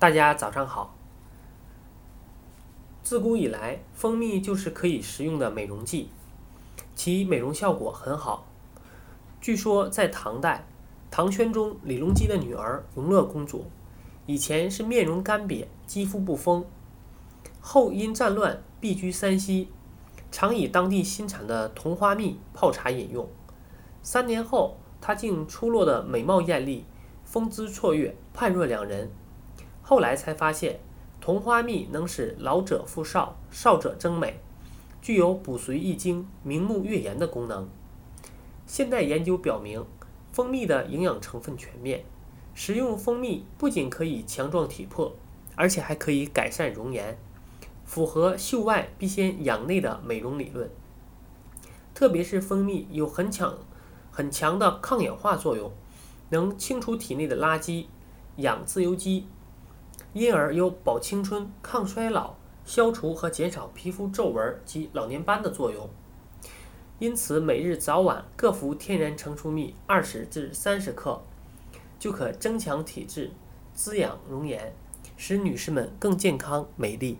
大家早上好。自古以来，蜂蜜就是可以食用的美容剂，其美容效果很好。据说在唐代，唐玄宗李隆基的女儿永乐公主，以前是面容干瘪、肌肤不丰，后因战乱避居山西，常以当地新产的桐花蜜泡茶饮用。三年后，她竟出落的美貌艳丽，风姿绰约，判若两人。后来才发现，同花蜜能使老者复少，少者增美，具有补髓益精、明目悦颜的功能。现代研究表明，蜂蜜的营养成分全面，食用蜂蜜不仅可以强壮体魄，而且还可以改善容颜，符合秀外必先养内的美容理论。特别是蜂蜜有很强、很强的抗氧化作用，能清除体内的垃圾，养自由基。因而有保青春、抗衰老、消除和减少皮肤皱纹及老年斑的作用。因此，每日早晚各服天然成熟蜜二十至三十克，就可增强体质、滋养容颜，使女士们更健康美丽。